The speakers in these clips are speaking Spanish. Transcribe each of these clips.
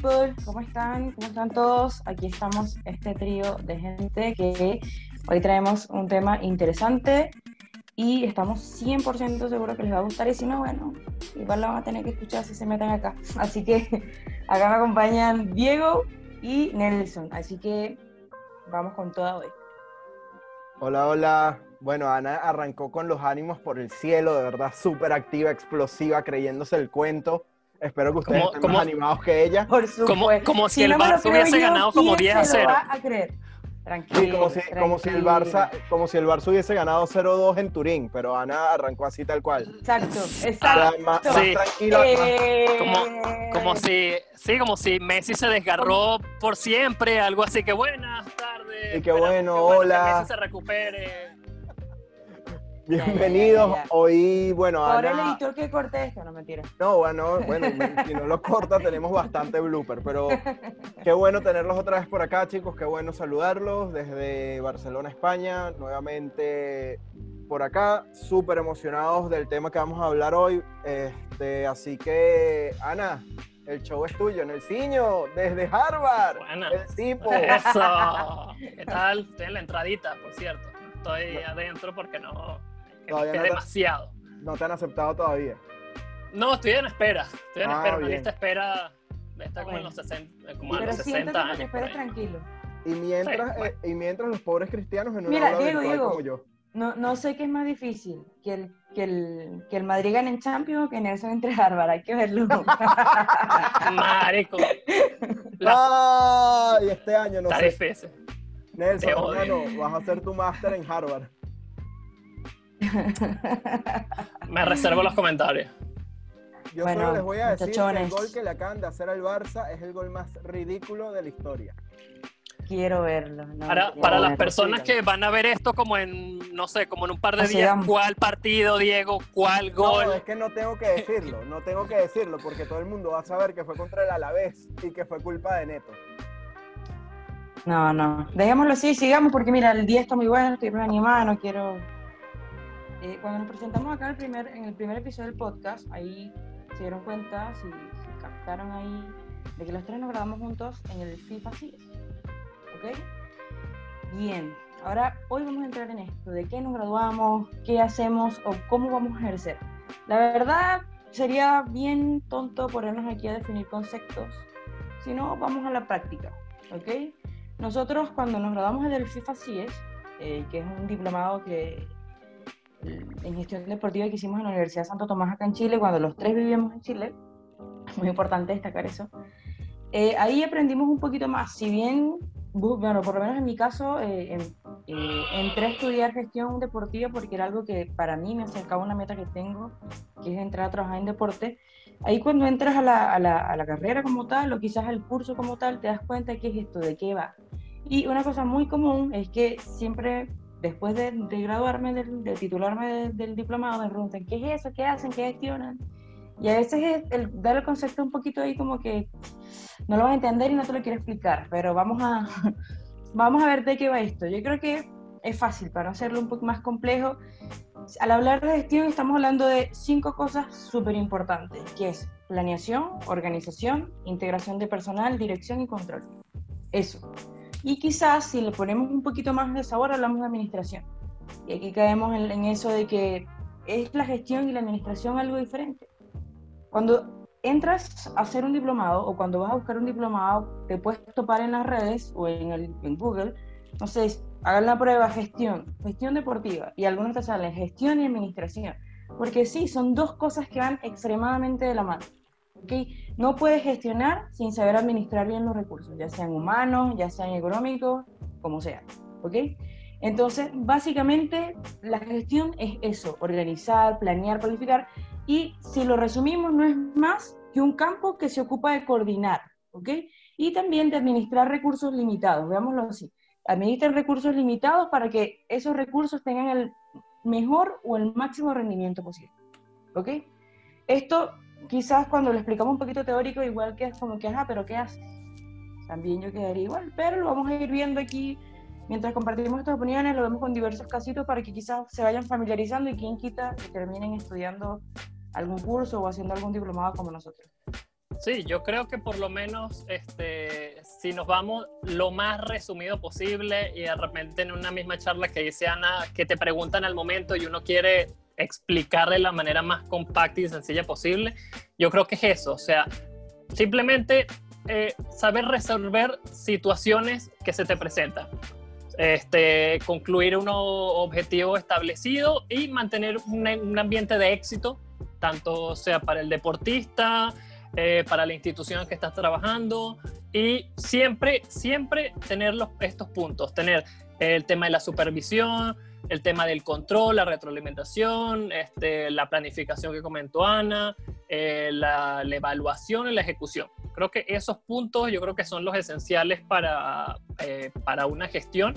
people, ¿cómo están? ¿Cómo están todos? Aquí estamos, este trío de gente que hoy traemos un tema interesante y estamos 100% seguros que les va a gustar y si no, bueno, igual la van a tener que escuchar si se meten acá. Así que acá me acompañan Diego y Nelson, así que vamos con toda hoy. Hola, hola. Bueno, Ana arrancó con los ánimos por el cielo, de verdad súper activa, explosiva, creyéndose el cuento. Espero que ustedes estén más animados que ella. Por supuesto. Como, si el Barça hubiese ganado como 10 a 0. a creer? Tranquilo, sí, como si, como si, el Barça, como si el Barça hubiese ganado 0-2 en Turín, pero Ana arrancó así tal cual. Exacto, exacto. más, sí. tranquilo. Eh... Como, como, si, sí, como si Messi se desgarró por siempre, algo así que buenas tardes. Y qué bueno, hola. Que Messi se recupere. Bienvenidos. Hoy, bueno, Ahora el editor que corte esto, no mentira. No, bueno, bueno, si no lo corta tenemos bastante blooper, pero qué bueno tenerlos otra vez por acá, chicos, qué bueno saludarlos desde Barcelona, España, nuevamente por acá, súper emocionados del tema que vamos a hablar hoy. Este, así que, Ana, el show es tuyo, en el ciño, desde Harvard. Buena. El tipo. Eso. ¿Qué tal? Estoy en la entradita, por cierto. Estoy adentro porque no Todavía te- demasiado. No te han aceptado todavía. No, estoy en espera. Estoy en Ah, espera. Una lista espera está como en los 60, como a Pero los siéntate 60 para que años. ahí. tranquilo. Y mientras, Sí, bueno. eh, y mientras los pobres cristianos en una Mira, aula Diego, como yo. No, no sé qué es más difícil, que el, que el, que el Madrid gane en Champions o que Nelson entre Harvard, hay que verlo. Marico. La- ¡Ah! Y este año, no está sé. difícil. Nelson, hermano, vas a hacer tu máster en Harvard. Me reservo los comentarios. Yo Bueno, solo les voy a decir que el gol que le acaban de hacer al Barça es el gol más ridículo de la historia. Quiero verlo. no, Para, quiero para las personas que van a ver esto como en, no sé, como en un par de días, vamos. ¿cuál partido, Diego? ¿Cuál No, gol? es que no tengo que decirlo, no tengo que decirlo porque todo el mundo va a saber que fue contra el Alavés y que fue culpa de Neto. No, no. Dejémoslo así, sigamos, porque mira, el día está muy bueno, estoy muy animada, no quiero. Eh, cuando nos presentamos acá el primer, en el primer episodio del podcast, ahí se dieron cuenta, si, si captaron ahí, de que los tres nos grabamos juntos en el FIFA CIS. ¿Ok? Bien. Ahora, hoy vamos a entrar en esto, de qué nos graduamos, qué hacemos o cómo vamos a ejercer. La verdad, sería bien tonto ponernos aquí a definir conceptos, si no, vamos a la práctica. ¿Ok? Nosotros cuando nos graduamos del FIFA CIES, eh, que es un diplomado que en gestión deportiva que hicimos en la Universidad Santo Tomás acá en Chile, cuando los tres vivíamos en Chile, muy importante destacar eso, eh, ahí aprendimos un poquito más, si bien, bu- bueno, por lo menos en mi caso, eh, en- eh, entré a estudiar gestión deportiva porque era algo que para mí me acercaba a una meta que tengo, que es entrar a trabajar en deporte, ahí cuando entras a la, a la- a la carrera como tal, o quizás al curso como tal, te das cuenta de qué es esto, de qué va. Y una cosa muy común es que siempre, después de, de graduarme, del- de, titularme de- del diplomado, me preguntan, ¿qué es eso? ¿Qué hacen? ¿Qué gestionan? Y a veces es el, dar el concepto un poquito ahí como que no lo vas a entender y no te lo quiero explicar, pero vamos a, vamos a ver de qué va esto. Yo creo que es fácil, para hacerlo un poco más complejo. Al hablar de gestión estamos hablando de cinco cosas súper importantes, que es planeación, organización, integración de personal, dirección y control. Eso. Y quizás si le ponemos un poquito más de sabor hablamos de administración. Y aquí caemos en, eso de que es la gestión y la administración algo diferente. Cuando entras a hacer un diplomado o cuando vas a buscar un diplomado, te puedes topar en las redes o en, en Google, no sé, hagan la prueba gestión, gestión deportiva, y algunos te salen gestión y administración, porque sí, son dos cosas que van extremadamente de la mano. No puedes gestionar sin saber administrar bien los recursos, ya sean humanos, ya sean económicos, como sea. ¿ok? Entonces, básicamente, la gestión es eso, organizar, planear, planificar, y si lo resumimos, no es más que un campo que se ocupa de coordinar, ¿ok? Y también de administrar recursos limitados, veámoslo así. Administren recursos limitados para que esos recursos tengan el mejor o el máximo rendimiento posible, ¿ok? Esto quizás cuando lo explicamos un poquito teórico, igual que es como que, ajá, pero ¿qué haces? También yo quedaría igual, pero lo vamos a ir viendo aquí mientras compartimos estas opiniones, lo vemos con diversos casitos para que quizás se vayan familiarizando y quien quita que terminen estudiando algún curso o haciendo algún diplomado como nosotros. Sí, yo creo que por lo menos este, si nos vamos lo más resumido posible y de repente en una misma charla que dice Ana, que te preguntan al momento y uno quiere explicar de la manera más compacta y sencilla posible, yo creo que es eso, o sea, simplemente eh, saber resolver situaciones que se te presentan. Este, concluir un objetivo establecido y mantener un ambiente de éxito, tanto sea para el deportista, eh, para la institución en que estás trabajando y siempre, siempre tener los, estos puntos, tener el tema de la supervisión, el tema del control, la retroalimentación, este, la planificación que comentó Ana, eh, la, evaluación y la ejecución. Creo que esos puntos yo creo que son los esenciales para, eh, para una gestión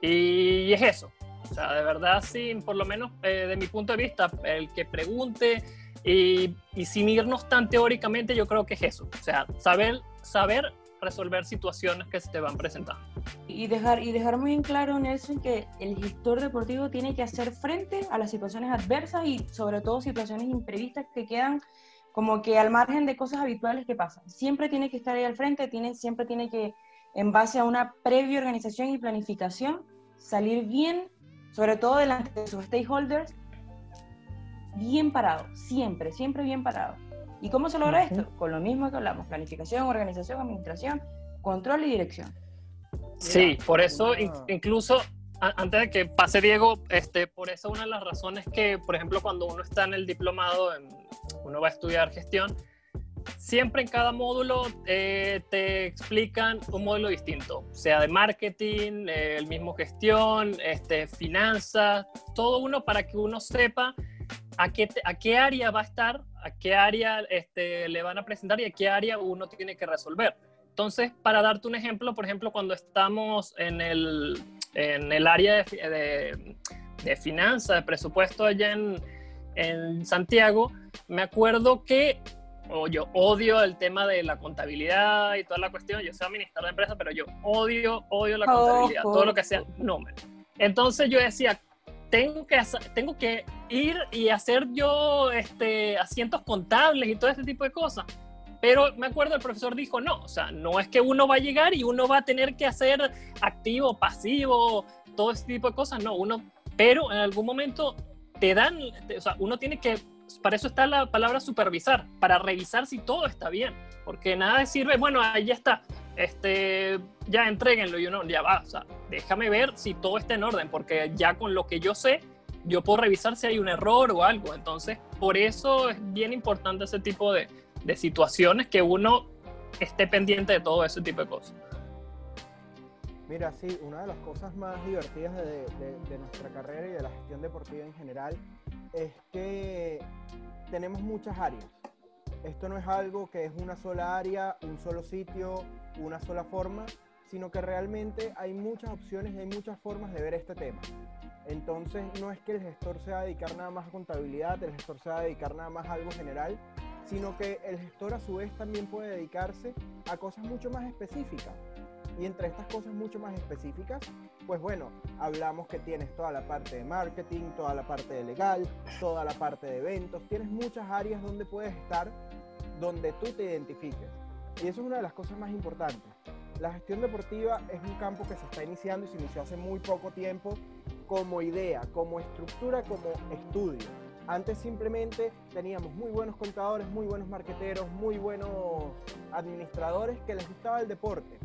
y es eso. O sea, de verdad, sí, por lo menos de mi punto de vista, el que pregunte, y, sin irnos tan teóricamente, yo creo que es eso. O sea, saber, saber resolver situaciones que se te van presentando. Y dejar, y dejar muy en claro, Nelson, que el gestor deportivo tiene que hacer frente a las situaciones adversas y sobre todo situaciones imprevistas que quedan como que al margen de cosas habituales que pasan. Siempre tiene que estar ahí al frente, tiene, siempre tiene que, en base a una previa organización y planificación, salir bien, sobre todo delante de sus stakeholders, bien parado, siempre, siempre bien parado. ¿Y cómo se logra esto? Con lo mismo que hablamos, planificación, organización, administración, control y dirección. Sí, por eso incluso antes de que pase Diego, este, por eso una de las razones que, por ejemplo, cuando uno está en el diplomado, uno va a estudiar gestión, siempre en cada módulo eh, te explican un módulo distinto, sea de marketing, eh, el mismo gestión, este, finanzas, todo uno para que uno sepa a qué, a qué área va a estar, a qué área este, le van a presentar y a qué área uno tiene que resolver. Entonces, para darte un ejemplo, por ejemplo, cuando estamos en el, en el área de, de, finanzas, de presupuesto allá en, en Santiago, me acuerdo que yo odio el tema de la contabilidad y toda la cuestión. Yo soy administrador de empresa, pero yo odio, odio la contabilidad, todo lo que sea número. Entonces yo decía, tengo que, tengo que ir y hacer yo este, asientos contables y todo este tipo de cosas. Pero me acuerdo el profesor dijo, no, o sea, no es que uno va a llegar y uno va a tener que hacer activo, pasivo, todo ese tipo de cosas, no, uno, pero en algún momento te dan, o sea, uno tiene que, para eso está la palabra supervisar, para revisar si todo está bien, porque nada sirve, bueno, ahí está, este, ya entreguenlo y uno, ya va, o sea, déjame ver si todo está en orden, porque ya con lo que yo sé, yo puedo revisar si hay un error o algo. Entonces, por eso es bien importante ese tipo de, de situaciones que uno esté pendiente de todo ese tipo de cosas. Mira, sí, una de las cosas más divertidas de, de, nuestra carrera y de la gestión deportiva en general es que tenemos muchas áreas. Esto no es algo que es una sola área, un solo sitio, una sola forma, sino que realmente hay muchas opciones y hay muchas formas de ver este tema. Entonces, no es que el gestor se va a dedicar nada más a contabilidad, el gestor se va a dedicar nada más a algo general, sino que el gestor a su vez también puede dedicarse a cosas mucho más específicas. Y entre estas cosas mucho más específicas, pues bueno, hablamos que tienes toda la parte de marketing, toda la parte de legal, toda la parte de eventos, tienes muchas áreas donde puedes estar, donde tú te identifiques. Y eso es una de las cosas más importantes. La gestión deportiva es un campo que se está iniciando y se inició hace muy poco tiempo como idea, como estructura, como estudio. Antes simplemente teníamos muy buenos contadores, muy buenos marqueteros, muy buenos administradores que les gustaba el deporte.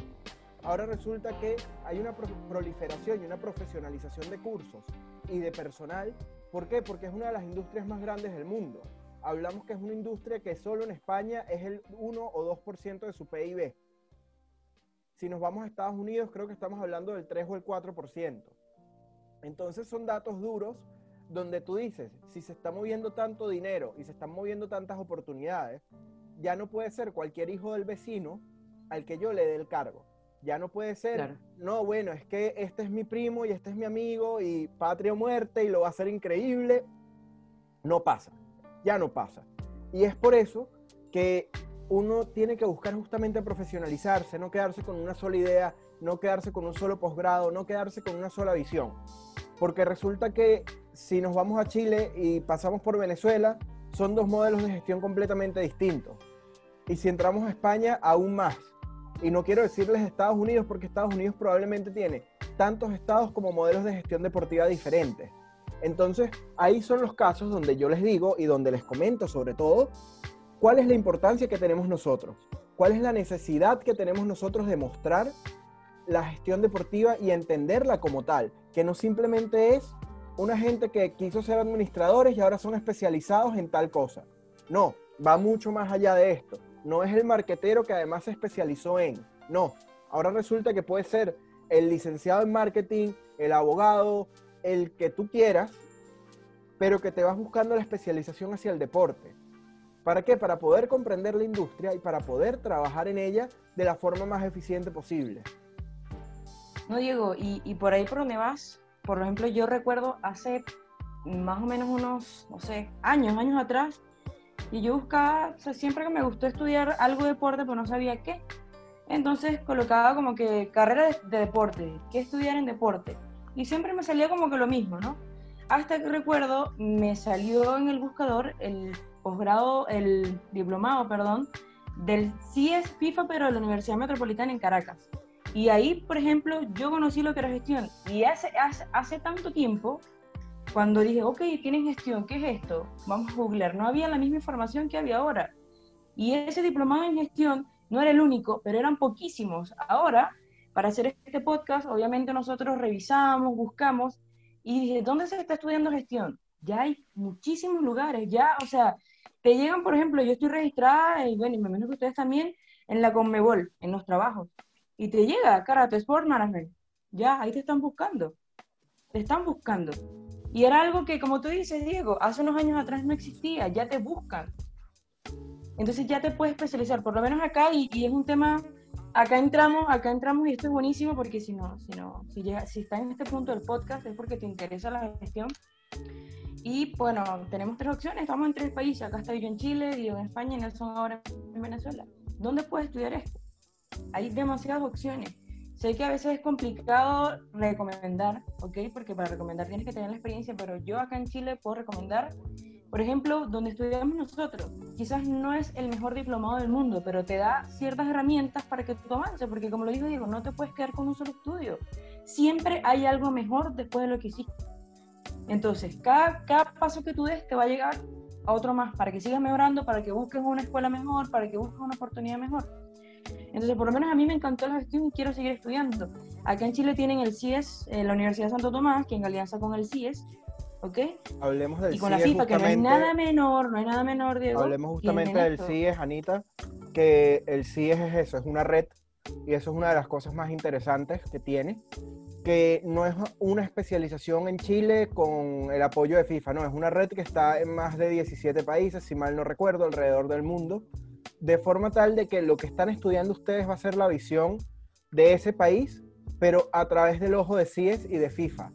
Ahora resulta que hay una proliferación y una profesionalización de cursos y de personal. ¿Por qué? Porque es una de las industrias más grandes del mundo. Hablamos que es una industria que solo en España es el 1 o 2% de su PIB. Si nos vamos a Estados Unidos, creo que estamos hablando del 3 o el 4%. Entonces son datos duros donde tú dices, si se está moviendo tanto dinero y se están moviendo tantas oportunidades, ya no puede ser cualquier hijo del vecino al que yo le dé el cargo. Ya no puede ser, no, bueno, es que este es mi primo y este es mi amigo y patria o muerte y lo va a hacer increíble. No pasa, ya no pasa. Y es por eso que uno tiene que buscar justamente profesionalizarse, no quedarse con una sola idea, no quedarse con un solo posgrado, no quedarse con una sola visión. Porque resulta que si nos vamos a Chile y pasamos por Venezuela, son dos modelos de gestión completamente distintos. Y si entramos a España, aún más. Y no quiero decirles Estados Unidos porque Estados Unidos probablemente tiene tantos estados como modelos de gestión deportiva diferentes. Entonces, ahí son los casos donde yo les digo y donde les comento sobre todo cuál es la importancia que tenemos nosotros, cuál es la necesidad que tenemos nosotros de mostrar la gestión deportiva y entenderla como tal, que no simplemente es una gente que quiso ser administradores y ahora son especializados en tal cosa. No, va mucho más allá de esto. No es el marquetero que además se especializó en. No, ahora resulta que puede ser el licenciado en marketing, el abogado, el que tú quieras, pero que te vas buscando la especialización hacia el deporte. ¿Para qué? Para poder comprender la industria y para poder trabajar en ella de la forma más eficiente posible. No, Diego, y, por ahí por donde vas, por ejemplo, yo recuerdo hace más o menos unos, no sé, años, años atrás, y yo buscaba, o sea, siempre que me gustó estudiar algo de deporte, pero no sabía qué. Entonces colocaba como que carrera de, deporte, qué estudiar en deporte. Y siempre me salía como que lo mismo, ¿no? Hasta que recuerdo, me salió en el buscador el posgrado, el diplomado, perdón, del CIES FIFA, pero de la Universidad Metropolitana en Caracas. Y ahí, por ejemplo, yo conocí lo que era gestión. Y hace, hace, hace tanto tiempo, cuando dije, ok, tienen gestión, ¿qué es esto? Vamos a googlear. No había la misma información que había ahora. Y ese diplomado en gestión no era el único, pero eran poquísimos. Ahora, para hacer este podcast, obviamente nosotros revisamos, buscamos y dije, ¿dónde se está estudiando gestión? Ya hay muchísimos lugares, ya, o sea, te llegan, por ejemplo, yo estoy registrada, y bueno, y me imagino que ustedes también, en la Conmebol, en los trabajos y te llega Karate Sport Management. Ya, ahí te están buscando. Te están buscando. Y era algo que, como tú dices, Diego, hace unos años atrás no existía, ya te buscan. Entonces ya te puedes especializar, por lo menos acá, y, es un tema, acá entramos, acá entramos y esto es buenísimo porque si no, si no, si, llega, si estás en este punto del podcast es porque te interesa la gestión. Y bueno, tenemos tres opciones, estamos en tres países, acá estoy yo en Chile, Diego en España y Nelson ahora en Venezuela. ¿Dónde puedes estudiar esto? hay demasiadas opciones. Sé que a veces es complicado recomendar, ¿ok? Porque para recomendar tienes que tener la experiencia, pero yo acá en Chile puedo recomendar, por ejemplo, donde estudiamos nosotros. Quizás no es el mejor diplomado del mundo, pero te da ciertas herramientas para que tú avances, porque como lo dijo Diego, no te puedes quedar con un solo estudio. Siempre hay algo mejor después de lo que hiciste. Entonces, cada, cada paso que tú des te va a llegar a otro más, para que sigas mejorando, para que busques una escuela mejor, para que busques una oportunidad mejor. Entonces, por lo menos a mí me encantó la gestión y quiero seguir estudiando. Acá en Chile tienen el CIES, eh, la Universidad de Santo Tomás, que en alianza con el CIES, ¿ok? Hablemos del Y con la FIFA, que no es nada menor, no hay nada menor, Diego. Hablemos justamente del CIES, Anita, que el CIES es eso, es una red, y eso es una de las cosas más interesantes que tiene, que no es una especialización en Chile con el apoyo de FIFA, no, es una red que está en más de 17 países, si mal no recuerdo, alrededor del mundo, de forma tal de que lo que están estudiando ustedes va a ser la visión de ese país, pero a través del ojo de CIES y de FIFA.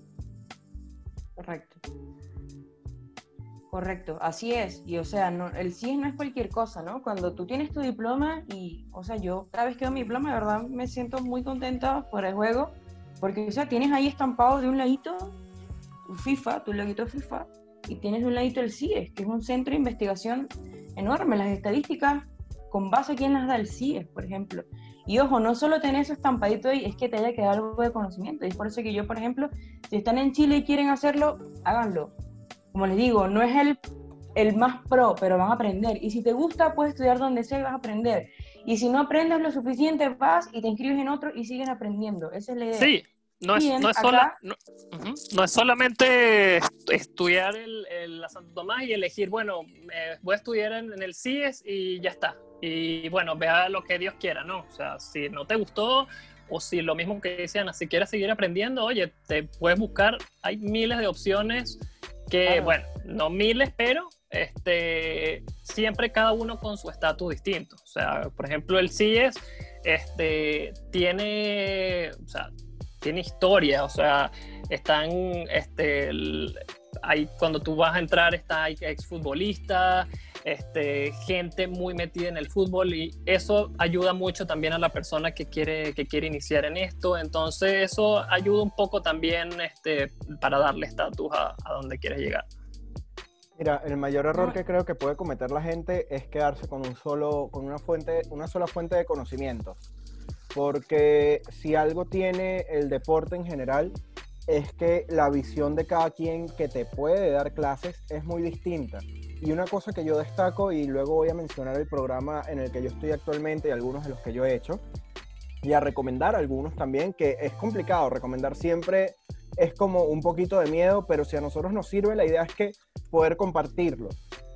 Correcto. Correcto, así es. Y o sea, no, el CIES no es cualquier cosa, ¿no? Cuando tú tienes tu diploma y, o sea, yo cada vez que veo mi diploma, de verdad me siento muy contenta por el juego, porque, o sea, tienes ahí estampado de un ladito tu FIFA, tu loguito FIFA, y tienes de un ladito el CIES, que es un centro de investigación enorme. Las estadísticas con base a quién las da el CIE, por ejemplo. Y ojo, no solo tener eso estampadito ahí, es que te haya quedado algo de conocimiento. Y es por eso que yo, por ejemplo, si están en Chile y quieren hacerlo, háganlo. Como les digo, no es el, el más pro, pero van a aprender. Y si te gusta, puedes estudiar donde sea y vas a aprender. Y si no aprendes lo suficiente, vas y te inscribes en otro y sigues aprendiendo. Esa es la idea. Sí, no es, no, es no, es, solamente estudiar el, la Santo Tomás y elegir, bueno, voy a estudiar en, en, el CIES y ya está y bueno, vea lo que Dios quiera, ¿no? O sea, si no te gustó o si lo mismo que decían, si quieres seguir aprendiendo, oye, te puedes buscar, hay miles de opciones que, bueno, no miles, pero este, siempre cada uno con su estatus distinto. O sea, por ejemplo, el CIES este, tiene, o sea, tiene historia, o sea, están, este, hay, cuando tú vas a entrar está hay exfutbolistas, este, gente muy metida en el fútbol y eso ayuda mucho también a la persona que quiere, que quiere iniciar en esto. Entonces eso ayuda un poco también este, para darle estatus a, a donde quieres llegar. Mira, el mayor error que creo que puede cometer la gente es quedarse con un solo, con una fuente, una sola fuente de conocimientos. Porque si algo tiene el deporte en general, es que la visión de cada quien que te puede dar clases es muy distinta. Y una cosa que yo destaco, y luego voy a mencionar el programa en el que yo estoy actualmente y algunos de los que yo he hecho, y a recomendar algunos también, que es complicado, recomendar siempre es como un poquito de miedo, pero si a nosotros nos sirve, la idea es que poder compartirlo.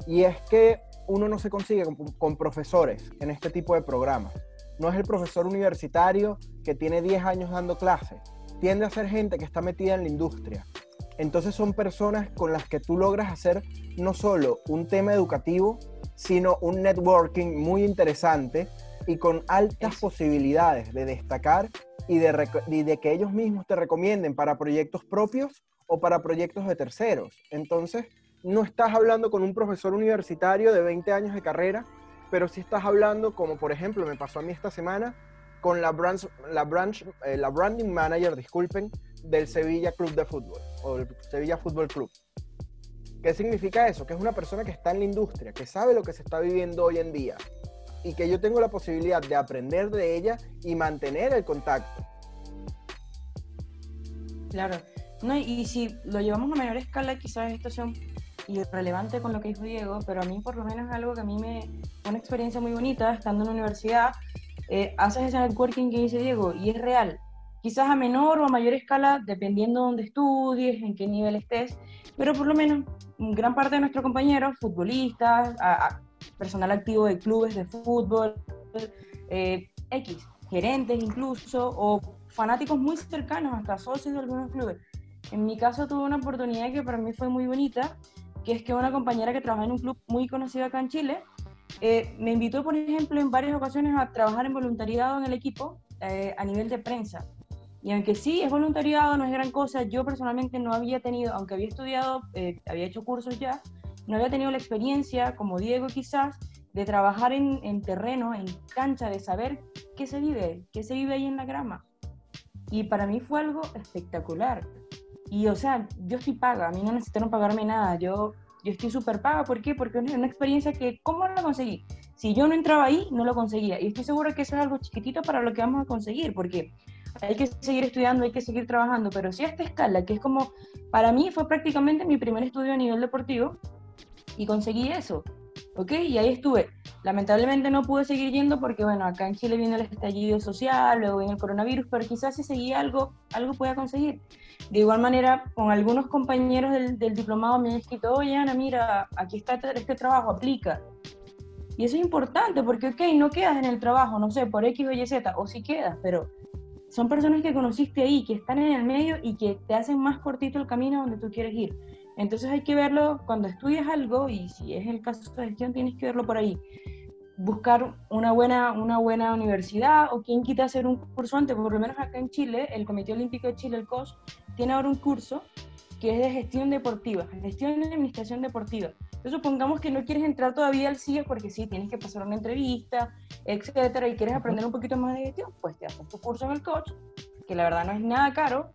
Y es que uno no se consigue con, profesores en este tipo de programas. No es el profesor universitario que tiene 10 años dando clases. Tiende a ser gente que está metida en la industria. Entonces son personas con las que tú logras hacer no solo un tema educativo, sino un networking muy interesante y con altas posibilidades de destacar y de, que ellos mismos te recomienden para proyectos propios o para proyectos de terceros. Entonces, no estás hablando con un profesor universitario de 20 años de carrera, pero sí estás hablando, como por ejemplo me pasó a mí esta semana, con la, branch, la, branch, eh, la branding manager, disculpen, del Sevilla Club de Fútbol o el Sevilla Fútbol Club. ¿Qué significa eso? Que es una persona que está en la industria, que sabe lo que se está viviendo hoy en día, y que yo tengo la posibilidad de aprender de ella y mantener el contacto. Claro. No, y si lo llevamos a mayor escala, quizás esto sea irrelevante con lo que dijo Diego, pero a mí por lo menos es algo que a mí me una experiencia muy bonita estando en la universidad. Eh, haces ese networking que dice Diego y es real. Quizás a menor o a mayor escala, dependiendo de dónde estudies, en qué nivel estés, pero por lo menos gran parte de nuestros compañeros, futbolistas, a, personal activo de clubes de fútbol, eh, X, gerentes incluso, o fanáticos muy cercanos, hasta socios de algunos clubes. En mi caso tuve una oportunidad que para mí fue muy bonita, que es que una compañera que trabaja en un club muy conocido acá en Chile, eh, me invitó, por ejemplo, en varias ocasiones a trabajar en voluntariado en el equipo eh, a nivel de prensa. Y aunque sí es voluntariado, no es gran cosa, yo personalmente no había tenido, aunque había estudiado, había hecho cursos ya, no había tenido la experiencia, como Diego quizás, de trabajar en, terreno, en cancha, de saber qué se vive, qué se vive ahí en la grama. Y para mí fue algo espectacular. Y o sea, yo estoy paga, a mí no necesitaron pagarme nada, yo, yo estoy súper paga, ¿por qué? Porque es una experiencia que, ¿cómo lo conseguí? Si yo no entraba ahí, no lo conseguía. Y estoy segura que eso es algo chiquitito para lo que vamos a conseguir, porque hay que seguir estudiando, hay que seguir trabajando, pero si a esta escala, que es como, para mí fue prácticamente mi primer estudio a nivel deportivo, y conseguí eso. ¿Ok? Y ahí estuve. Lamentablemente no pude seguir yendo porque, bueno, acá en Chile viene el estallido social, luego viene el coronavirus, pero quizás si seguía algo, algo pueda conseguir. De igual manera, con algunos compañeros del, diplomado me han escrito, oye, Ana, mira, aquí está este, trabajo, aplica. Y eso es importante porque, ok, no quedas en el trabajo, no sé, por X o Y, Z, o si quedas, pero son personas que conociste ahí, que están en el medio y que te hacen más cortito el camino donde tú quieres ir. Entonces hay que verlo cuando estudias algo y si es el caso de gestión tienes que verlo por ahí. Buscar una buena, una buena universidad o quien quita hacer un curso antes, por lo menos acá en Chile, el Comité Olímpico de Chile, el COS, tiene ahora un curso que es de gestión deportiva, gestión de administración deportiva. Entonces supongamos que no quieres entrar todavía al CIE porque sí, tienes que pasar una entrevista, etcétera, y quieres aprender un poquito más de gestión, pues te haces tu curso en el coach, que la verdad no es nada caro,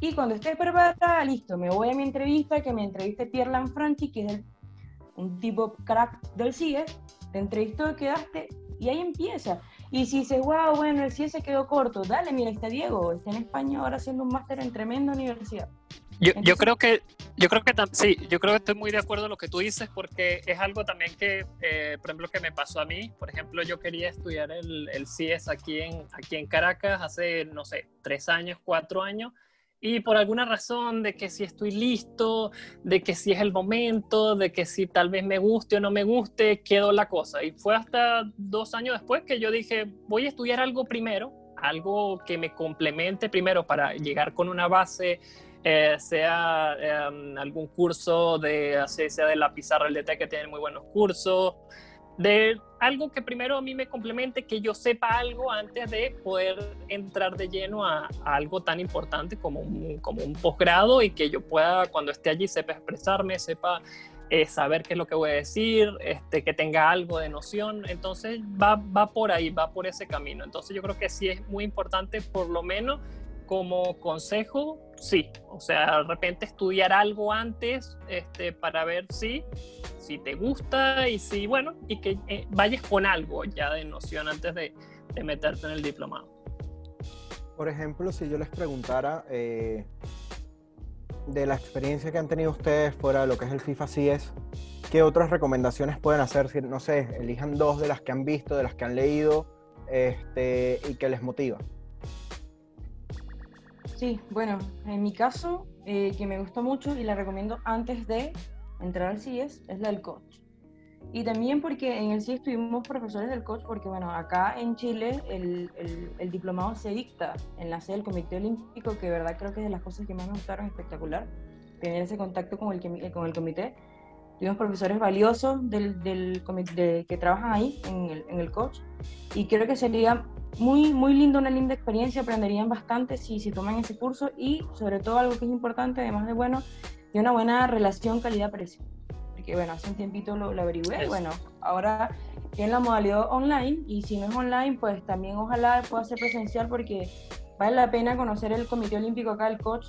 y cuando estés preparada, listo, me voy a mi entrevista, que me entreviste Pierre Lanfranchi, que es un tipo crack del CIE, te entrevistó, quedaste, y ahí empieza. Y si dices, wow, bueno, el CIE se quedó corto, dale, mira, está Diego, está en España ahora haciendo un máster en tremenda universidad. Yo, yo, creo que, yo creo que sí, yo creo que estoy muy de acuerdo en lo que tú dices porque es algo también que, eh, por ejemplo, que me pasó a mí. Por ejemplo, yo quería estudiar el, el CIES aquí en, aquí en Caracas hace, no sé, tres años, cuatro años y por alguna razón de que si estoy listo, de que si es el momento, de que si tal vez me guste o no me guste, quedó la cosa. Y fue hasta dos años después que yo dije, voy a estudiar algo primero, algo que me complemente primero para llegar con una base, eh, sea em, algún curso de, sea de la pizarra del DT que tienen muy buenos cursos, de algo que primero a mí me complemente, que yo sepa algo antes de poder entrar de lleno a, algo tan importante como un, como un posgrado y que yo pueda, cuando esté allí, sepa expresarme, sepa eh, saber qué es lo que voy a decir, este, que tenga algo de noción. Entonces va, va por ahí, va por ese camino. Entonces yo creo que sí es muy importante por lo menos como consejo, sí. O sea, de repente estudiar algo antes este, para ver si, si te gusta y si, bueno, y que eh, vayas con algo ya de noción antes de, meterte en el diplomado. Por ejemplo, si yo les preguntara eh, de la experiencia que han tenido ustedes fuera de lo que es el FIFA CIES, ¿qué otras recomendaciones pueden hacer? Si, no sé, elijan dos de las que han visto, de las que han leído este, y que les motiva. Sí, bueno, en mi caso, eh, que me gustó mucho y la recomiendo antes de entrar al CIES, es la del coach. Y también porque en el CIES tuvimos profesores del coach, porque bueno, acá en Chile el, el, diplomado se dicta en la sede del Comité Olímpico, que verdad creo que es de las cosas que más me gustaron, espectacular, tener ese contacto con el, con el comité. Tuvimos profesores valiosos del, del comité, que trabajan ahí en el, en el coach, y creo que sería muy, muy lindo, una linda experiencia, aprenderían bastante si, si toman ese curso. Y sobre todo algo que es importante, además de bueno, de una buena relación calidad-precio. Porque bueno, hace un tiempito lo, lo averigüé. Y bueno, ahora tienen la modalidad online. Y si no es online, pues también ojalá pueda ser presencial porque vale la pena conocer el Comité Olímpico acá, el coach,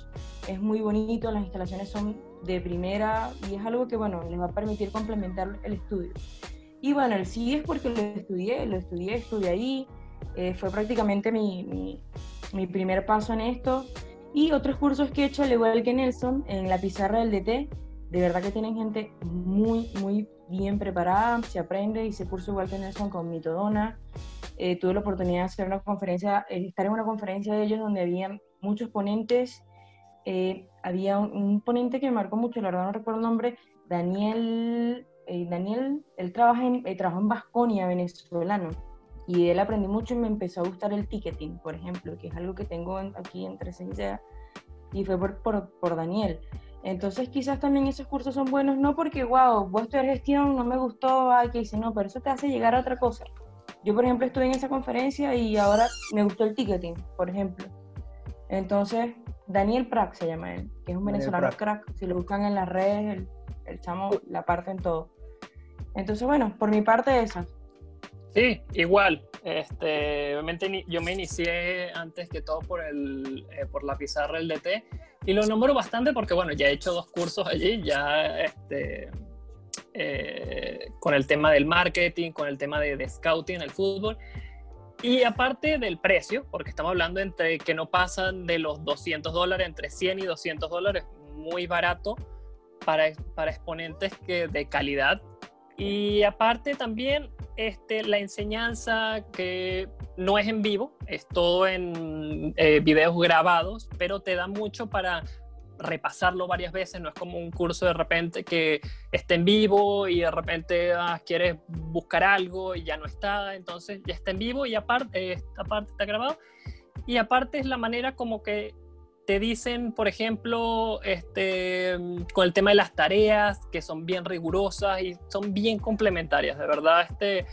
es muy bonito, las instalaciones son de primera y es algo que bueno, les va a permitir complementar el estudio. Y bueno, el sí es porque lo estudié, lo estudié, estudié ahí, eh, fue prácticamente mi, mi, primer paso en esto. Y otros cursos que he hecho, al igual que Nelson, en la pizarra del DT, de verdad que tienen gente muy, muy bien preparada, se aprende, hice curso igual que Nelson con Mitodona. Eh, tuve la oportunidad de hacer una conferencia, eh, estar en una conferencia de ellos donde había muchos ponentes. Había un, ponente que me marcó mucho, la verdad no recuerdo el nombre, Daniel, Daniel, él trabaja en, trabajó en Vasconia, venezolano y de él aprendí mucho y me empezó a gustar el ticketing, por ejemplo, que es algo que tengo aquí en 360 y fue por, por, por, Daniel. Entonces quizás también esos cursos son buenos, no porque, wow, vos estudiar gestión, no me gustó, ay, que dice, no, pero eso te hace llegar a otra cosa. Yo, por ejemplo, estuve en esa conferencia y ahora me gustó el ticketing, por ejemplo. Entonces, Daniel Prack se llama él, que es un venezolano crack. Si lo buscan en las redes, el, el chamo la parte en todo. Entonces, bueno, por mi parte esa. Sí, igual. Este, obviamente yo me inicié antes que todo por, el, eh, por la pizarra del DT y lo nombro bastante porque, bueno, ya he hecho dos cursos allí, ya este, eh, con el tema del marketing, con el tema de, de scouting en el fútbol. Y aparte del precio, porque estamos hablando entre que no pasan de los 200 dólares, entre 100 y 200 dólares, muy barato para, para exponentes que, de calidad. Y aparte también este, la enseñanza que no es en vivo, es todo en eh, videos grabados, pero te da mucho para repasarlo varias veces, no es como un curso de repente que esté en vivo y de repente ah, quieres buscar algo y ya no está, entonces ya está en vivo y aparte, eh, aparte está grabado. Y aparte es la manera como que te dicen, por ejemplo, este, con el tema de las tareas, que son bien rigurosas y son bien complementarias, de verdad, este,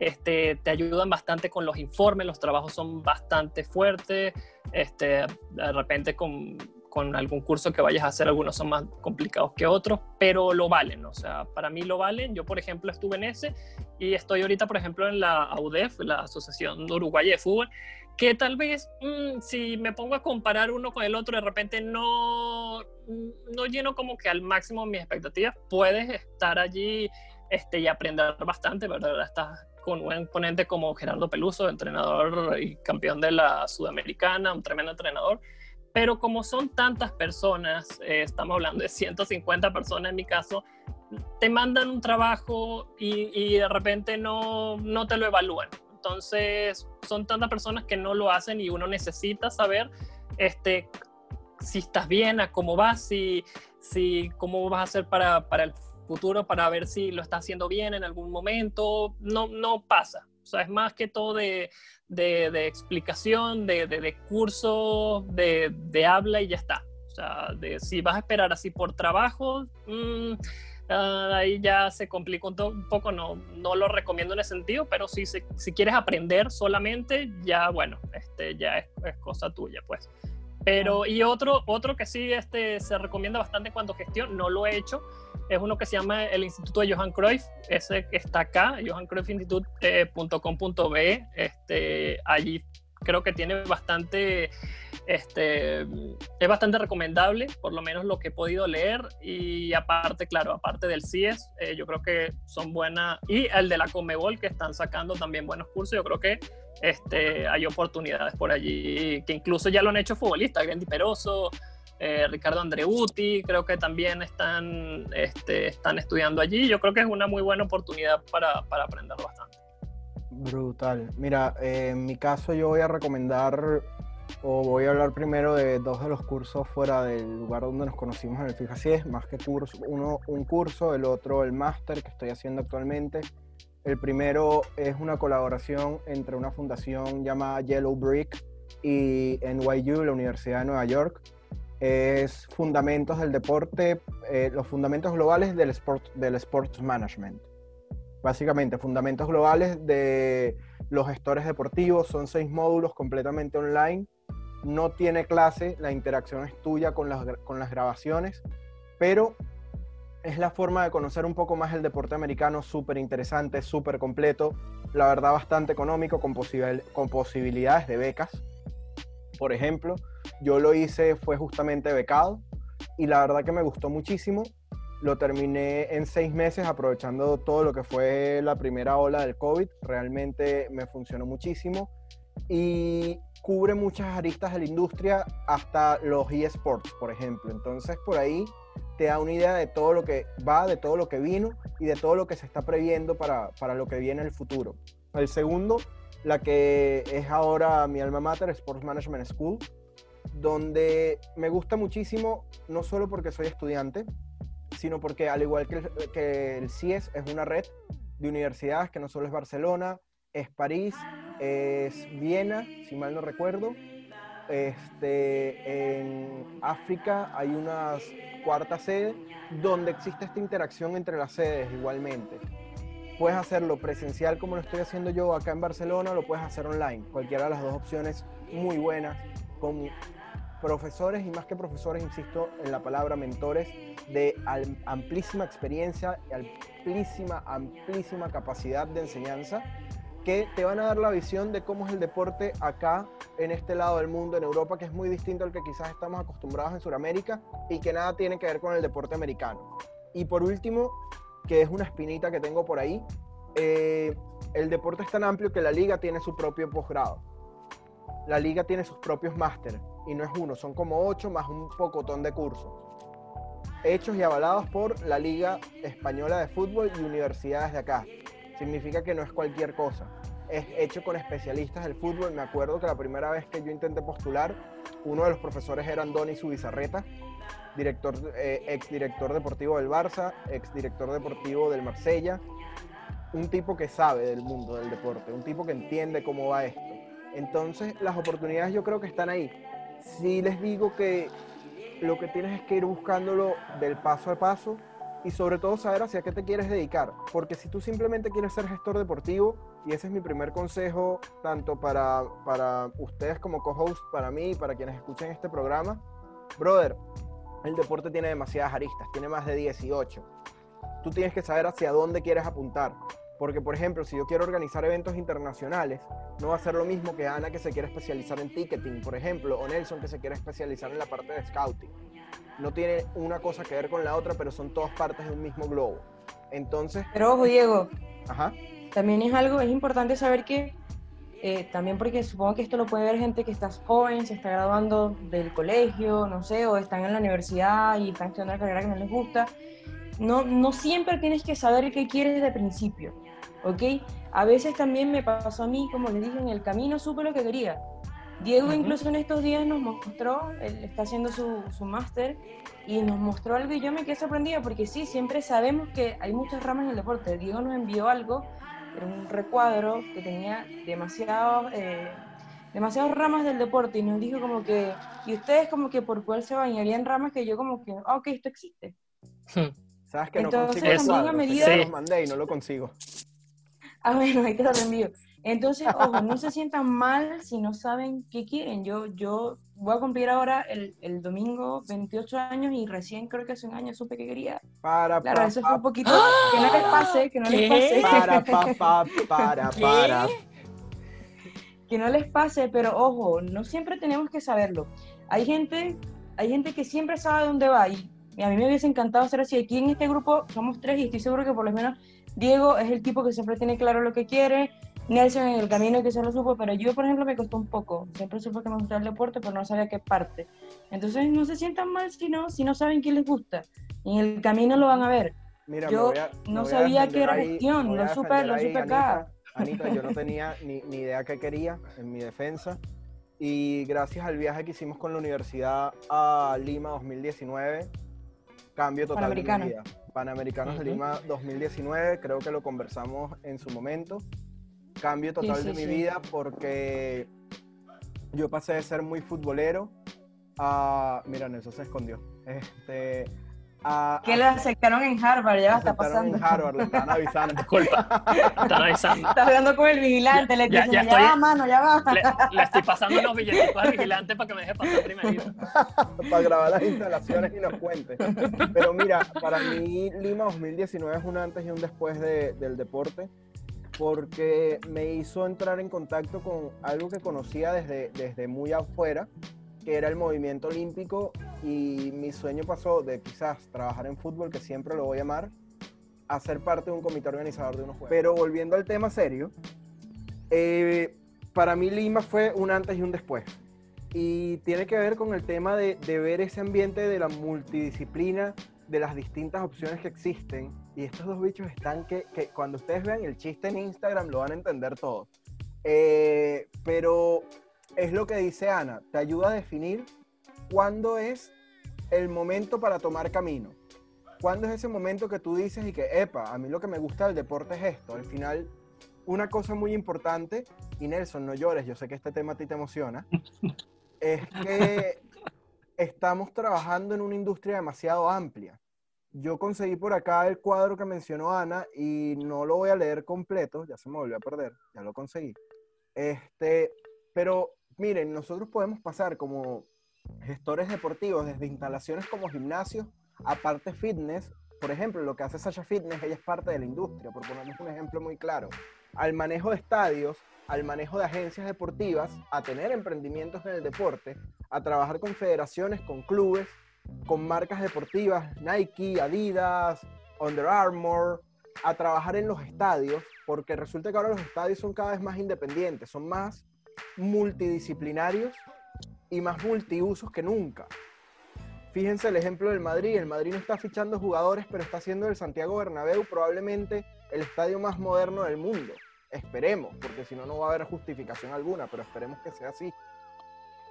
este, te ayudan bastante con los informes, los trabajos son bastante fuertes, este, de repente con, con algún curso que vayas a hacer, algunos son más complicados que otros, pero lo valen, o sea, para mí lo valen. Yo, por ejemplo, estuve en ese y estoy ahorita, por ejemplo, en la AUDEF, la Asociación Uruguaya de Fútbol, que tal vez mm, si me pongo a comparar uno con el otro, de repente no, no lleno como que al máximo mis expectativas, puedes estar allí este, y aprender bastante, ¿verdad? Estás con un ponente como Gerardo Peluso, entrenador y campeón de la Sudamericana, un tremendo entrenador, pero como son tantas personas, eh, estamos hablando de 150 personas en mi caso, te mandan un trabajo y, y de repente no, no te lo evalúan. Entonces, son tantas personas que no lo hacen y uno necesita saber este, si estás bien, a cómo vas, si, si, cómo vas a hacer para, para el futuro, para ver si lo estás haciendo bien en algún momento. No, no pasa. O sea, es más que todo de, de, de explicación, de, de, curso, de, habla y ya está. O sea, de, si vas a esperar así por trabajo, mmm, Ah, ahí ya se complica un, poco, no, no lo recomiendo en ese sentido, pero si, si quieres aprender solamente, ya bueno, este, ya es, cosa tuya, pues. Pero, y otro, otro que sí este, se recomienda bastante cuando gestión, no lo he hecho, es uno que se llama el Instituto de Johan Cruyff, ese está acá, johancruyffinstitute.com.be, este, allí creo que tiene bastante este, es bastante recomendable, por lo menos lo que he podido leer. Y aparte, claro, aparte del CIES, eh, yo creo que son buenas. Y el de la Comebol, que están sacando también buenos cursos. Yo creo que este, hay oportunidades por allí, que incluso ya lo han hecho futbolistas, Grandy Peroso, eh, Ricardo Andreuti, creo que también están, este, están estudiando allí. Yo creo que es una muy buena oportunidad para, para aprender bastante. Brutal. Mira, eh, en mi caso yo voy a recomendar o voy a hablar primero de dos de los cursos fuera del lugar donde nos conocimos en el FIFA es más que curso, uno un curso, el otro el máster que estoy haciendo actualmente. El primero es una colaboración entre una fundación llamada Yellow Brick y NYU, la Universidad de Nueva York. Es fundamentos del deporte, eh, los fundamentos globales del, sport, del sports management. Básicamente, fundamentos globales de los gestores deportivos. Son seis módulos completamente online no tiene clase, la interacción es tuya con las, con las grabaciones, pero es la forma de conocer un poco más el deporte americano, súper interesante, súper completo, la verdad bastante económico, con, con posibilidades de becas. Por ejemplo, yo lo hice, fue justamente becado, y la verdad que me gustó muchísimo. Lo terminé en seis meses aprovechando todo lo que fue la primera ola del COVID. Realmente me funcionó muchísimo. Y cubre muchas aristas de la industria, hasta los eSports, por ejemplo. Entonces, por ahí te da una idea de todo lo que va, de todo lo que vino y de todo lo que se está previendo para, para lo que viene en el futuro. El segundo, la que es ahora mi alma mater, Sports Management School, donde me gusta muchísimo, no solo porque soy estudiante, sino porque al igual que el, CIES es una red de universidades que no solo es Barcelona, es París, es Viena, si mal no recuerdo. Este, en África hay una cuarta sede donde existe esta interacción entre las sedes igualmente. Puedes hacerlo presencial como lo estoy haciendo yo acá en Barcelona, lo puedes hacer online. Cualquiera de las dos opciones muy buenas, con profesores y más que profesores, insisto en la palabra mentores, de amplísima experiencia y amplísima, amplísima capacidad de enseñanza que te van a dar la visión de cómo es el deporte acá, en este lado del mundo, en Europa, que es muy distinto al que quizás estamos acostumbrados en Sudamérica y que nada tiene que ver con el deporte americano. Y por último, que es una espinita que tengo por ahí, eh, el deporte es tan amplio que la liga tiene su propio posgrado. La liga tiene sus propios másteres y no es uno, son como ocho más un pocotón de cursos. Hechos y avalados por la Liga Española de Fútbol y universidades de acá significa que no es cualquier cosa. Es hecho con especialistas del fútbol. Me acuerdo que la primera vez que yo intenté postular, uno de los profesores era Andoni Subizarreta, director, eh, ex director deportivo del Barça, ex director deportivo del Marsella. Un tipo que sabe del mundo del deporte, un tipo que entiende cómo va esto. Entonces, las oportunidades yo creo que están ahí. Si les digo que lo que tienes es que ir buscándolo del paso a paso, y sobre todo saber hacia qué te quieres dedicar. Porque si tú simplemente quieres ser gestor deportivo, y ese es mi primer consejo, tanto para, para ustedes como co-host, para mí y para quienes escuchen este programa, brother, el deporte tiene demasiadas aristas, tiene más de 18. Tú tienes que saber hacia dónde quieres apuntar. Porque, por ejemplo, si yo quiero organizar eventos internacionales, no va a ser lo mismo que Ana que se quiere especializar en ticketing, por ejemplo, o Nelson que se quiere especializar en la parte de scouting no tiene una cosa que ver con la otra, pero son todas partes de un mismo globo. Entonces... Pero ojo, Diego. Ajá. También es algo, es importante saber que, eh, también porque supongo que esto lo puede ver gente que está joven, se está graduando del colegio, no sé, o están en la universidad y están estudiando una carrera que no les gusta. No, no siempre tienes que saber qué quieres desde principio, ¿ok? A veces también me pasó a mí, como les dije, en el camino supe lo que quería Diego incluso en estos días nos mostró, él está haciendo su, su máster y nos mostró algo y yo me quedé sorprendida porque sí, siempre sabemos que hay muchas ramas en el deporte. Diego nos envió algo, era un recuadro que tenía demasiado, eh, demasiadas ramas del deporte y nos dijo como que, y ustedes como que por cuál se bañarían ramas que yo como que, ah, ok, esto existe. ¿Sabes que Entonces, no consigo también a medida... lo mandé y no lo consigo. Ah, bueno, ahí te lo envío. Entonces, ojo, no se sientan mal si no saben qué quieren. Yo, yo voy a cumplir ahora el, el domingo 28 años y recién creo que hace un año supe que quería. Para, claro, eso fue un poquito. Que no les pase, que no les pase. Para, para, para, para. que no les pase, pero ojo, no siempre tenemos que saberlo. Hay gente, hay gente que siempre sabe dónde va y a mí me hubiese encantado ser así. Aquí en este grupo somos tres y estoy seguro que por lo menos Diego es el tipo que siempre tiene claro lo que quiere, Nelson en el camino que se lo supo, pero yo, por ejemplo, me costó un poco. Siempre supe que me gustaba el deporte, pero no sabía qué parte. Entonces, no se sientan mal si no, si no saben qué les gusta. En el camino lo van a ver. Mira, yo no sabía qué era gestión, lo supe, lo supe acá. Anita, yo no tenía ni, ni idea qué quería en mi defensa. Y gracias al viaje que hicimos con la universidad a Lima 2019, cambio total de mi vida. Panamericanos de Lima 2019, creo que lo conversamos en su momento cambio total de mi vida porque yo pasé de ser muy futbolero a... Mira, Nelson se escondió. Este, a, que le aceptaron en Harvard, ya está pasando. en Harvard, le están avisando. Disculpa, están avisando. Estás hablando con el vigilante, le dicen, ya, ya, va, mano, ya va. Le, estoy pasando los billetitos al vigilante para que me deje pasar primero. para grabar las instalaciones y nos cuente. Pero mira, para mí Lima 2019 es un antes y un después de, del deporte porque me hizo entrar en contacto con algo que conocía desde, desde muy afuera, que era el movimiento olímpico y mi sueño pasó de quizás trabajar en fútbol, que siempre lo voy a amar, a ser parte de un comité organizador de unos juegos. Pero volviendo al tema serio, eh, para mí Lima fue un antes y un después. Y tiene que ver con el tema de, de ver ese ambiente de la multidisciplina, de las distintas opciones que existen. Y estos dos bichos están que, que cuando ustedes vean el chiste en Instagram lo van a entender todo. Eh, pero es lo que dice Ana, te ayuda a definir cuándo es el momento para tomar camino. ¿Cuándo es ese momento que tú dices y que, epa, a mí lo que me gusta del deporte es esto? Al final, una cosa muy importante, y Nelson, no llores, yo sé que este tema a ti te emociona, es que estamos trabajando en una industria demasiado amplia. Yo conseguí por acá el cuadro que mencionó Ana y no lo voy a leer completo, ya se me volvió a perder, ya lo conseguí. Este, pero miren, nosotros podemos pasar como gestores deportivos desde instalaciones como gimnasios a parte fitness. Por ejemplo, lo que hace Sasha Fitness, ella es parte de la industria, por ponerles un ejemplo muy claro. Al manejo de estadios, al manejo de agencias deportivas, a tener emprendimientos en el deporte, a trabajar con federaciones, con clubes, con marcas deportivas, Nike, Adidas, Under Armour, a trabajar en los estadios, porque resulta que ahora los estadios son cada vez más independientes, son más multidisciplinarios y más multiusos que nunca. Fíjense el ejemplo del Madrid. El Madrid no está fichando jugadores, pero está haciendo el Santiago Bernabéu probablemente el estadio más moderno del mundo. Esperemos, porque si no, no va a haber justificación alguna, pero esperemos que sea así.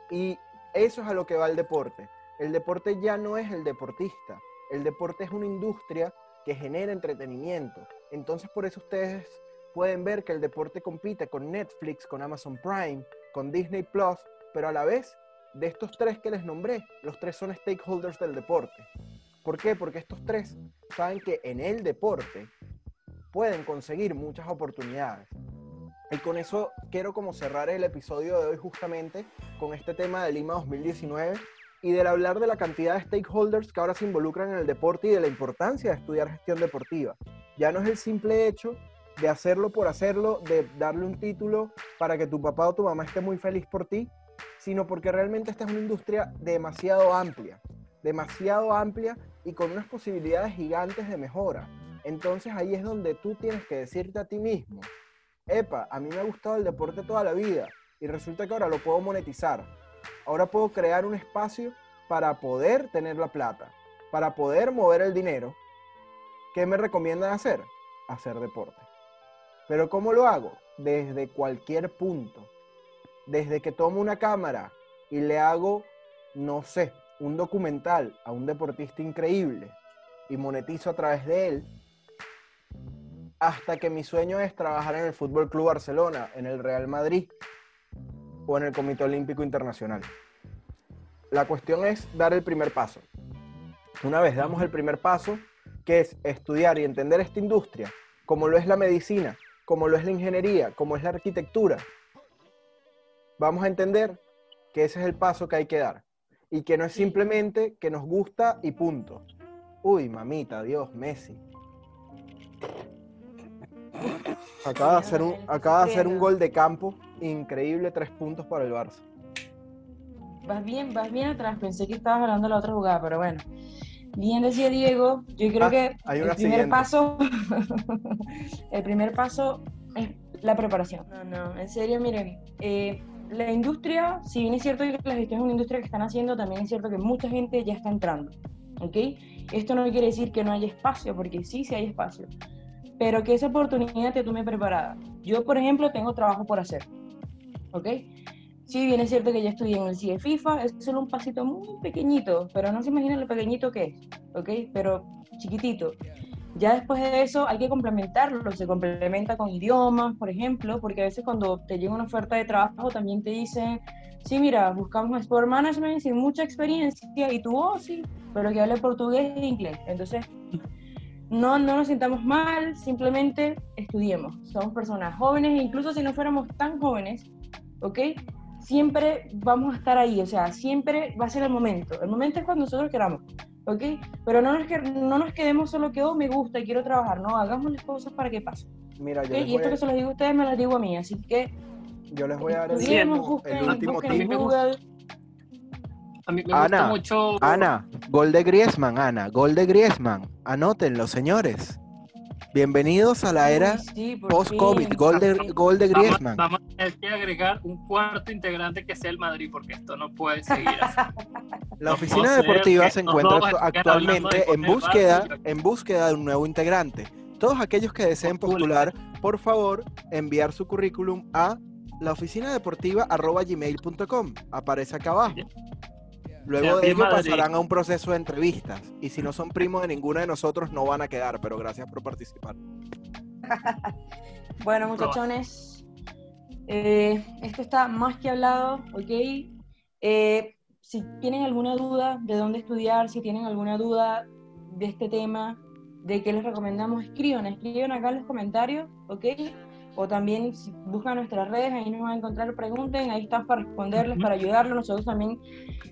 Y eso es a lo que va el deporte. El deporte ya no es el deportista. El deporte es una industria que genera entretenimiento. Entonces por eso ustedes pueden ver que el deporte compite con Netflix, con Amazon Prime, con Disney Plus, pero a la vez de estos tres que les nombré, los tres son stakeholders del deporte. ¿Por qué? Porque estos tres saben que en el deporte pueden conseguir muchas oportunidades. Y con eso quiero como cerrar el episodio de hoy justamente con este tema de Lima 2019 y del hablar de la cantidad de stakeholders que ahora se involucran en el deporte y de la importancia de estudiar gestión deportiva. Ya no es el simple hecho de hacerlo por hacerlo, de darle un título para que tu papá o tu mamá esté muy feliz por ti, sino porque realmente esta es una industria demasiado amplia, demasiado amplia y con unas posibilidades gigantes de mejora. Entonces ahí es donde tú tienes que decirte a ti mismo, epa, a mí me ha gustado el deporte toda la vida y resulta que ahora lo puedo monetizar. Ahora puedo crear un espacio para poder tener la plata, para poder mover el dinero. ¿Qué me recomiendan hacer? Hacer deporte. Pero ¿cómo lo hago? Desde cualquier punto. Desde que tomo una cámara y le hago, no sé, un documental a un deportista increíble y monetizo a través de él, hasta que mi sueño es trabajar en el Fútbol Club Barcelona, en el Real Madrid o en el Comité Olímpico Internacional. La cuestión es dar el primer paso. Una vez damos el primer paso, que es estudiar y entender esta industria, como lo es la medicina, como lo es la ingeniería, como es la arquitectura, vamos a entender que ese es el paso que hay que dar y que no es simplemente que nos gusta y punto. Uy, mamita, Dios, Messi. Acaba de hacer un, acaba de hacer un gol de campo increíble, tres puntos para el Barça. Vas bien, vas bien atrás. Pensé que estabas hablando de la otra jugada, pero bueno. Bien decía Diego, yo creo Ah, que hay el primer siguiente. paso, el primer paso es la preparación. No, no, en serio, miren, eh, la industria, si bien es cierto que la gestión es una industria que están haciendo, también es cierto que mucha gente ya está entrando, ¿ok? Esto no quiere decir que no haya espacio, porque sí, sí hay espacio, pero que esa oportunidad te tome preparada. Yo, por ejemplo, tengo trabajo por hacer, ¿ok? Sí, bien es cierto que ya estudié en el CIE FIFA, es solo un pasito muy pequeñito, pero no se imaginan lo pequeñito que es, ¿ok? Pero chiquitito. Ya después de eso hay que complementarlo, se complementa con idiomas, por ejemplo, porque a veces cuando te llega una oferta de trabajo también te dicen, sí, mira, buscamos Sport Management sin mucha experiencia, y tú, oh, sí, pero que hable portugués e inglés. Entonces, no, no nos sintamos mal, simplemente estudiemos. Somos personas jóvenes incluso si no fuéramos tan jóvenes, ¿ok? Siempre vamos a estar ahí, o sea, siempre va a ser el momento. El momento es cuando nosotros queramos, ¿ok? Pero no nos, que- no nos quedemos solo que, oh, me gusta y quiero trabajar, no, hagamos las cosas para que pase. Mira, yo les, Y esto a, que se los digo a ustedes, me las digo a mí, así que yo les voy a dar el, busquen, el último Google. A mí me Ana, gusta mucho. Ana, gol de Griezmann, Ana, gol de Griezmann. Anótenlo, señores. Bienvenidos a la era sí, post-COVID. Gol de, gol de Griezmann. vamos tener que agregar un cuarto integrante que sea el Madrid, porque esto no puede seguir así. La No oficina deportiva se encuentra actualmente en búsqueda, en búsqueda de un nuevo integrante. Todos aquellos que deseen Postula. postular, por favor, enviar su currículum a la oficina deportiva gmail.com. Aparece acá abajo. Luego de ello pasarán a un proceso de entrevistas. Y si no son primos de ninguno de nosotros, no van a quedar. Pero gracias por participar. Bueno, muchachones, eh, esto está más que hablado, ¿ok? Eh, si tienen alguna duda de dónde estudiar, si tienen alguna duda de este tema, de qué les recomendamos, escriban, escriban acá en los comentarios, ¿ok? O también si buscan nuestras redes, ahí nos van a encontrar, pregunten, ahí están para responderles, para ayudarlos. Nosotros también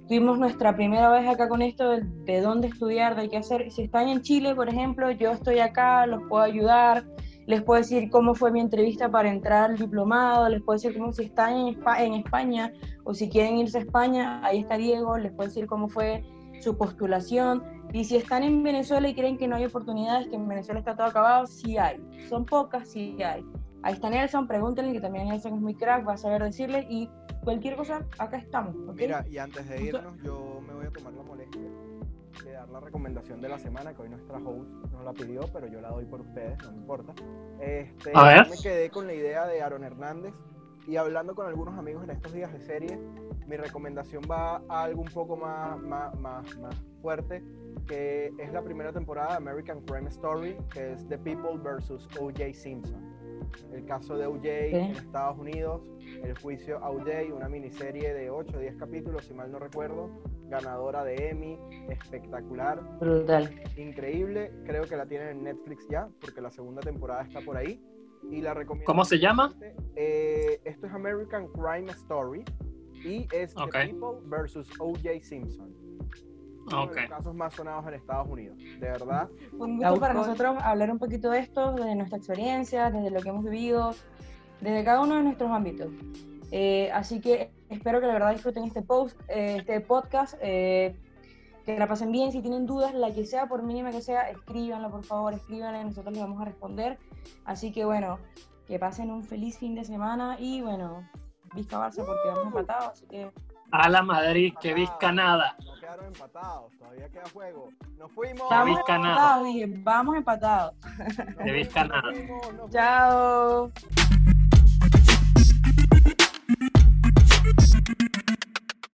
tuvimos nuestra primera vez acá con esto de, de dónde estudiar, de qué hacer. Si están en Chile, por ejemplo, yo estoy acá, los puedo ayudar les puedo decir cómo fue mi entrevista para entrar al diplomado, les puedo decir cómo si están en, Espa- en España o si quieren irse a España, ahí está Diego, les puedo decir cómo fue su postulación. Y si están en Venezuela y creen que no hay oportunidades, que en Venezuela está todo acabado, sí hay. Son pocas, sí hay. Ahí está Nelson, pregúntenle, que también Nelson es muy crack, va a saber decirle y cualquier cosa, acá estamos. ¿ok? Mira, y antes de irnos, yo me voy a tomar la molestia de dar la recomendación de la semana, que hoy nuestra host nos la pidió, pero yo la doy por ustedes, no me importa. Este, A ver. yo me quedé con la idea de Aaron Hernández y hablando con algunos amigos en estos días de serie, mi recomendación va a algo un poco más, más, más, más fuerte, que es la primera temporada de American Crime Story, que es The People versus O.J. Simpson. El caso de O.J. en Estados Unidos, el juicio a O.J., una miniserie de 8 o 10 capítulos, si mal no recuerdo, ganadora de Emmy, espectacular, Brutal. increíble. Creo que la tienen en Netflix ya, porque la segunda temporada está por ahí. Y la recomiendo. ¿Cómo se llama? Eh, esto es American Crime Story y es. The People versus O.J. Simpson. Uno Ok. de los casos más sonados en Estados Unidos. De verdad, Un La gusto para nosotros hablar un poquito de esto, de nuestra experiencia, desde lo que hemos vivido, desde cada uno de nuestros ámbitos. Eh, así que espero que la verdad disfruten este post, eh, este podcast, eh, que la pasen bien. Si tienen dudas, la que sea, por mínima que sea, escríbanla, por favor, escríbanla, nosotros les vamos a responder. Así que bueno, que pasen un feliz fin de semana y bueno, Vizca Barça porque vamos empatados, así que a la Madrid, que visca nada. Quedaron empatados, todavía queda juego. Nos fuimos. Estamos empatados, dije, vamos empatados. Que visca nada. Chao.